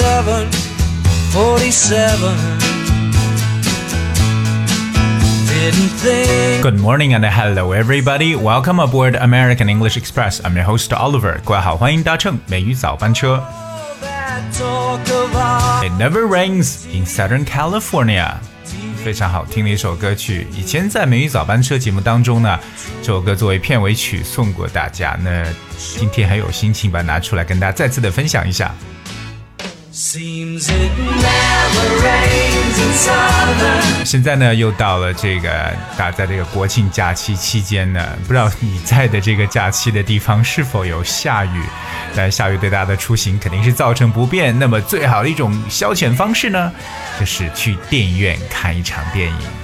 747 Good Morning and Hello Everybody Welcome aboard American English Express. I'm your host Oliver. 各位好,欢迎搭乘美语早班车 It never rains in Southern California. 非常好听的一首歌曲以前在美语早班车节目当中呢，这首歌作为片尾曲送过大家。那今天还有心情把它拿出来跟大家再次的分享一下 Seems it never rains in summer. 现在呢，又到了这个大家在这个国庆假期期间呢，不知道你在的这个假期的地方是否有下雨？但下雨对大家的出行肯定是造成不便。那么最好的一种消遣方式呢，就是去电影院看一场电影。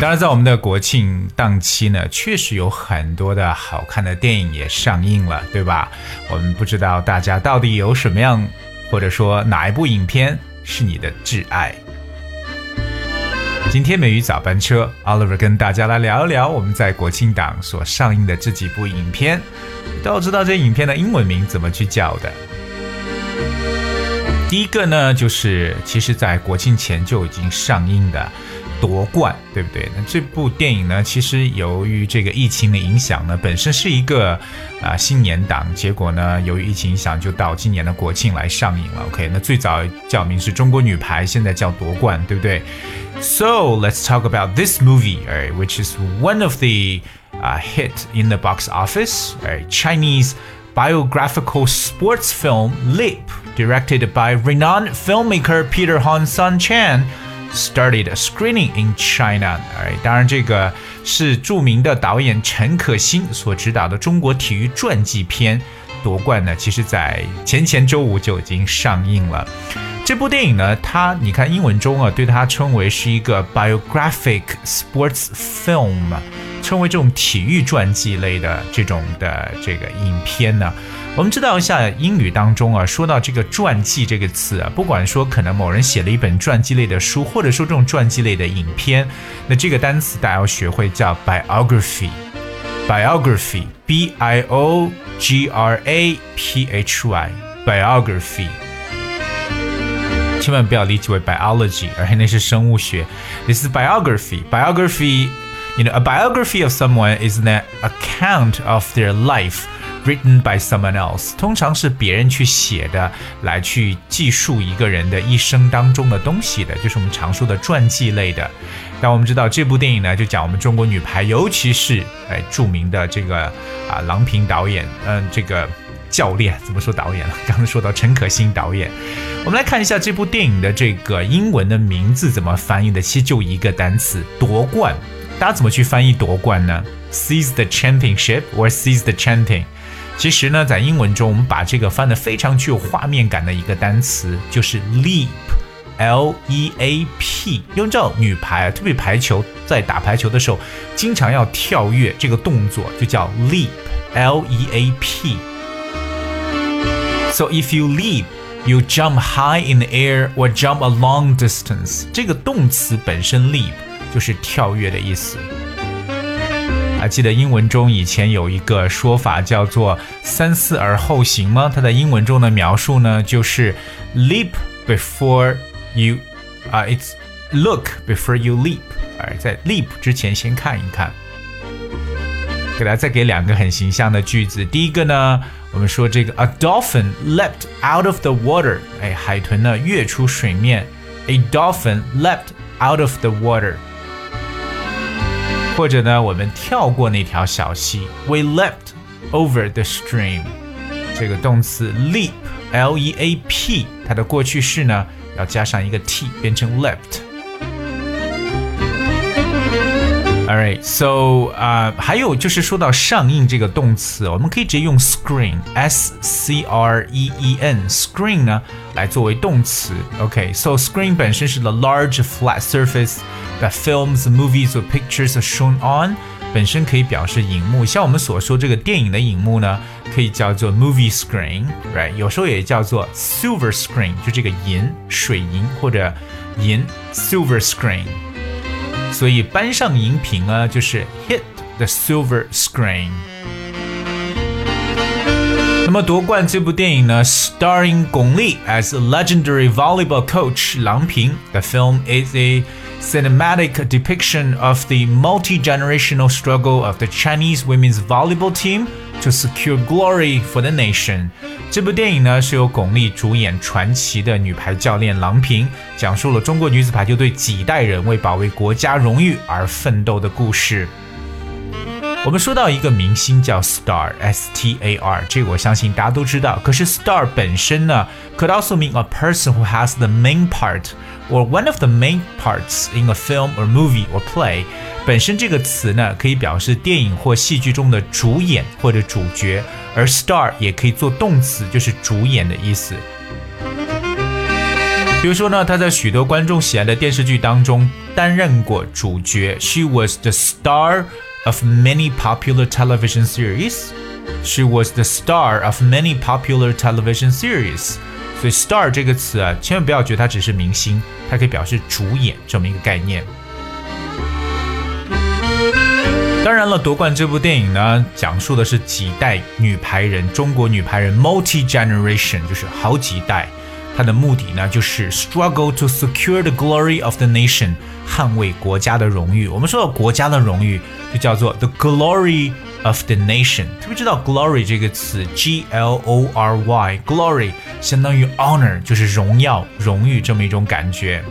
当然，在我们的国庆档期呢，确实有很多的好看的电影也上映了，对吧？我们不知道大家到底有什么样，或者说哪一部影片是你的挚爱。今天美语早班车，Oliver 跟大家来聊一聊我们在国庆档所上映的这几部影片。都要知道这影片的英文名怎么去叫的。第一个呢，就是其实在国庆前就已经上映的《夺冠》，对不对？那这部电影呢，其实由于这个疫情的影响呢，本身是一个啊、新年档，结果呢，由于疫情影响，就到今年的国庆来上映了。OK，那最早叫名是中国女排，现在叫夺冠，对不对？So let's talk about this movie, alright, which is one of the uh, hit in the box office, alright, Chinese biographical sports film Leap, directed by renowned filmmaker Peter Hon Sun Chan, started screening in China。哎，当然这个是著名的导演陈可辛所执导的中国体育传记片。夺冠呢，其实在前前周五就已经上映了。这部电影呢，它你看英文中啊，对它称为是一个 biographic sports film，称为这种体育传记类的这种的这个影片呢。我们知道一下英语当中啊，说到这个传记这个词啊，不管说可能某人写了一本传记类的书，或者说这种传记类的影片，那这个单词大家要学会叫 biography。biography, b i o g r a p h y, biography。千万不要理解为 biology，而那是生物学。This is biography. Biography, you know, a biography of someone is an account of their life Written by someone else. 通常是别人去写的，来去记述一个人的一生当中的东西的，就是我们常说的传记类的。但我们知道这部电影呢，就讲我们中国女排，尤其是哎著名的这个啊郎平导演，嗯，这个教练怎么说导演了？刚才说到陈可辛导演，我们来看一下这部电影的这个英文的名字怎么翻译的，其实就一个单词“夺冠”。大家怎么去翻译“夺冠”呢？Seize the championship or seize the champion？其实呢，在英文中，我们把这个翻得非常具有画面感的一个单词就是 leap。L E A P，因为知道女排，特别排球，在打排球的时候，经常要跳跃，这个动作就叫 leap，L E A P。So if you leap, you jump high in the air or jump a long distance。这个动词本身 leap 就是跳跃的意思。还记得英文中以前有一个说法叫做“三思而后行”吗？它在英文中的描述呢，就是 leap before you，啊、i t s look before you leap，而在 leap 之前先看一看。给大家再给两个很形象的句子。第一个呢，我们说这个 a dolphin leapt out of the water，哎，海豚呢跃出水面。A dolphin leapt out of the water。 或者呢，我们跳过那条小溪，We leapt over the stream。这个动词 leap，L E A P，它的过去式呢要加上一个 t，变成 leapt。Alright, so 啊、uh,，还有就是说到上映这个动词，我们可以直接用 screen，s c r e e n，screen 呢来作为动词。OK，so、okay, screen 本身是 the large flat surface that films, movies or pictures are shown on，本身可以表示荧幕。像我们所说这个电影的荧幕呢，可以叫做 movie screen，right？有时候也叫做 silver screen，就这个银水银或者银 silver screen。 所以搬上荧屏啊，就是 hit the silver screen。那么夺冠这部电影呢，starring 巩俐 as legendary volleyball coach 郎平。The film is a cinematic depiction of the multi-generational struggle of the Chinese women's volleyball team。To secure glory for the nation。这部电影呢是由巩俐主演，传奇的女排教练郎平讲述了中国女子排球队几代人为保卫国家荣誉而奋斗的故事。我们说到一个明星叫 star，s t a r，这个我相信大家都知道。可是 star 本身呢，could also mean a person who has the main part or one of the main parts in a film or movie or play。本身这个词呢，可以表示电影或戏剧中的主演或者主角，而 star 也可以做动词，就是主演的意思。比如说呢，他在许多观众喜爱的电视剧当中担任过主角，She was the star。Of many popular television series. She was the star of many popular television series. 所以 star 这个词啊，千万不要觉得它只是明星，它可以表示主演这么一个概念。当然了，夺冠这部电影呢，讲述的是几代女排人，中国女排人 multi generation，就是好几代。它的目的呢，就是 struggle to secure the glory of the nation，捍卫国家的荣誉。我们说到国家的荣誉，就叫做 the glory of the nation。特别知道 glory 这个词，G L O R Y，glory 相当于 honor，就是荣耀、荣誉这么一种感觉。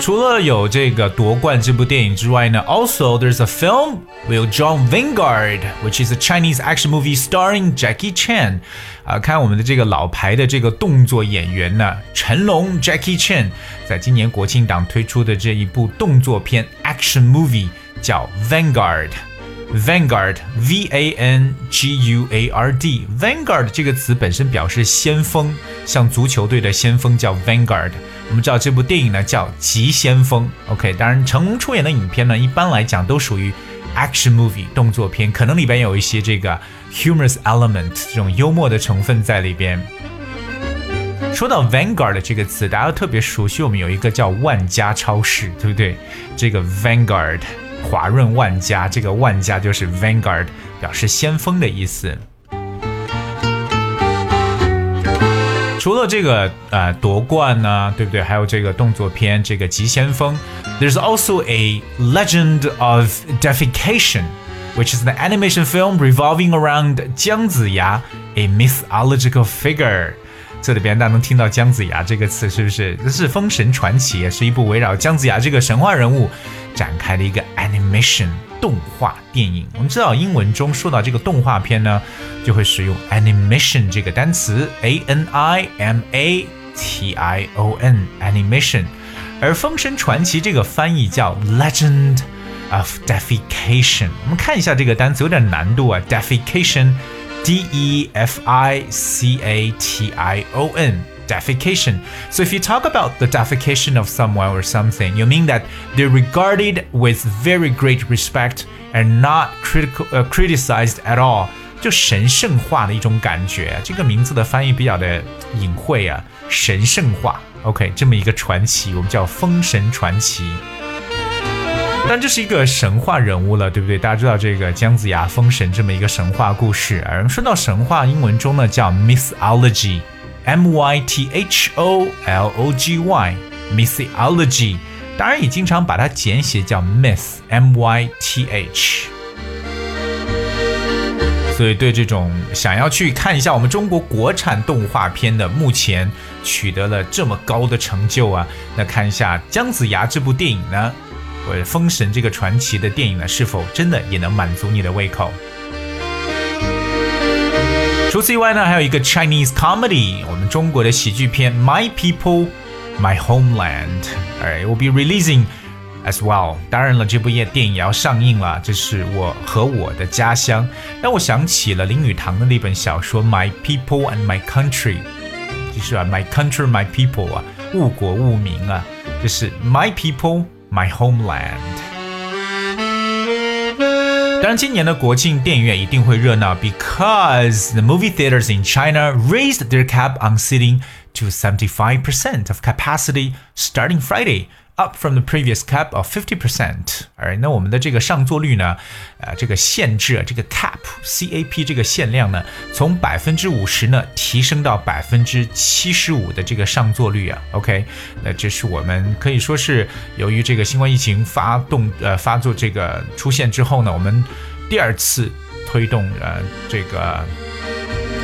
除了有这个夺冠这部电影之外呢，also there's a film with John Vanguard, which is a Chinese action movie starring Jackie Chan。啊，看我们的这个老牌的这个动作演员呢，成龙 Jackie Chan，在今年国庆档推出的这一部动作片 action movie 叫 Vanguard。Vanguard, V-A-N-G-U-A-R-D, Vanguard 这个词本身表示先锋， 像足球队的先锋叫 Vanguard。我们知道这部电影呢叫《急先锋》，OK。当然，成龙出演的影片呢，一般来讲都属于 action movie 动作片，可能里边有一些这个 humorous element 这种幽默的成分在里边。说到 Vanguard 这个词，大家都特别熟悉，我们有一个叫万家超市，对不对？这个 Vanguard 华润万家，这个万家就是 Vanguard，表示先锋的意思。除了这个呃夺冠呢，对不对？还有这个动作片这个急先锋，There's also a Legend of Defecation, which is an animation film revolving around 姜子牙，a mythological figure。 这里边大家能听到姜子牙这个词，是不是？这是《封神传奇》，是一部围绕姜子牙这个神话人物展开的一个 animation。动画电影，我们知道英文中说到这个动画片呢，就会使用 animation 这个单词，a n i m a t i o n animation，而《封神传奇》这个翻译叫 Legend of Defecation。我们看一下这个单词有点难度啊 defecation ，defecation，d e f i c a t i o n。defecation. So if you talk about the defecation of someone or something, you mean that they're regarded with very great respect and not critical uh, criticized at all. 就神圣化的一种感觉，这个名字的翻译比较的隐晦啊，神圣化。OK，这么一个传奇，我们叫《封神传奇》。 但这是一个神话人物了，对不对？大家知道这个姜子牙封神这么一个神话故事。而说到神话，英文中呢叫 mythology。M Y T H O L O G Y，mythology，当然也经常把它简写叫 myth，M Y T H。所以对这种想要去看一下我们中国国产动画片的，目前取得了这么高的成就啊，那看一下姜子牙这部电影呢，或者封神这个传奇的电影呢，是否真的也能满足你的胃口？除此以外呢，还有一个 Chinese comedy，我们中国的喜剧片《My People, My Homeland》，it will be releasing as well。当然了，这部电电影也要上映了，这是我和我的家乡，让我想起了林语堂的那本小说《My People and My Country》，就是啊，My Country, My People 啊，误国误民啊，就是 My People, My Homeland。当然，今年的国庆电影院一定会热闹，because the movie theaters in China raised their cap on seating to 75% of capacity starting Friday, Up from the previous cap of fifty percent。而那我们的这个上座率呢，呃，这个限制啊，这个 cap C A P 这个限量呢，从百分之五十呢提升到百分之七十五的这个上座率啊。OK，那这是我们可以说是由于这个新冠疫情发动呃发作这个出现之后呢，我们第二次推动呃这个。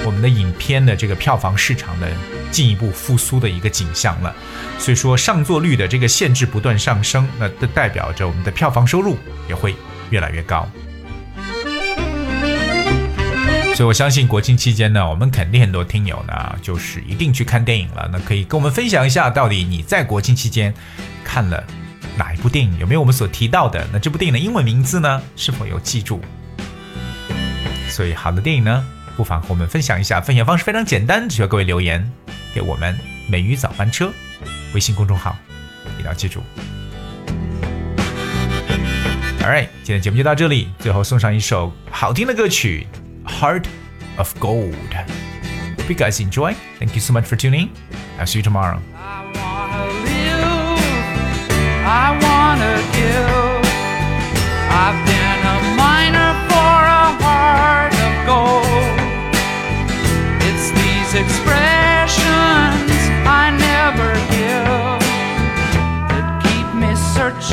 我们的影片的这个票房市场的进一步复苏的一个景象了，所以说上座率的这个限制不断上升，那这代表着我们的票房收入也会越来越高。所以我相信国庆期间呢，我们肯定很多听友呢，就是一定去看电影了。那可以跟我们分享一下，到底你在国庆期间看了哪一部电影？有没有我们所提到的？那这部电影的英文名字呢？是否有记住？所以好的电影呢？不妨和我们分享一下，分享方式非常简单，只需要各位留言给我们美语早班车微信公众号，一定要记住。Alright，今天节目就到这里，最后送上一首好听的歌曲《Heart of Gold》。Hope you guys enjoy. Thank you so much for tuning. I'll see you tomorrow. express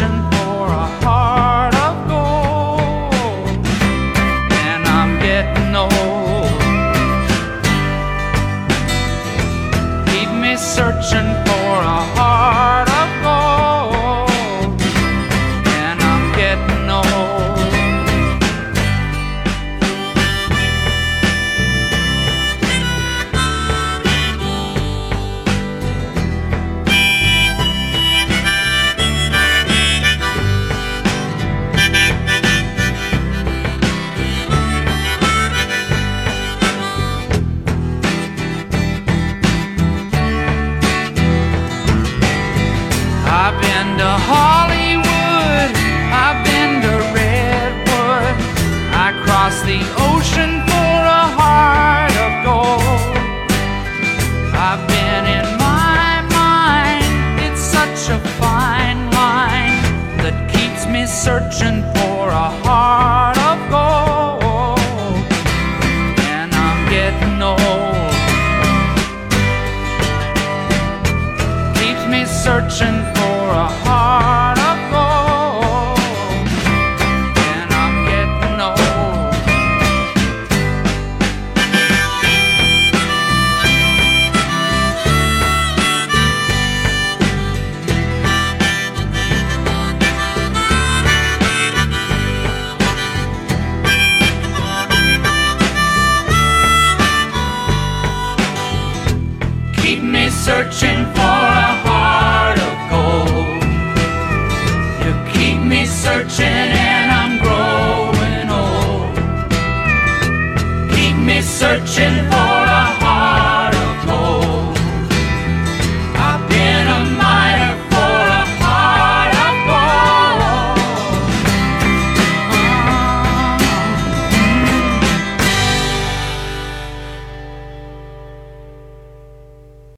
for a heart.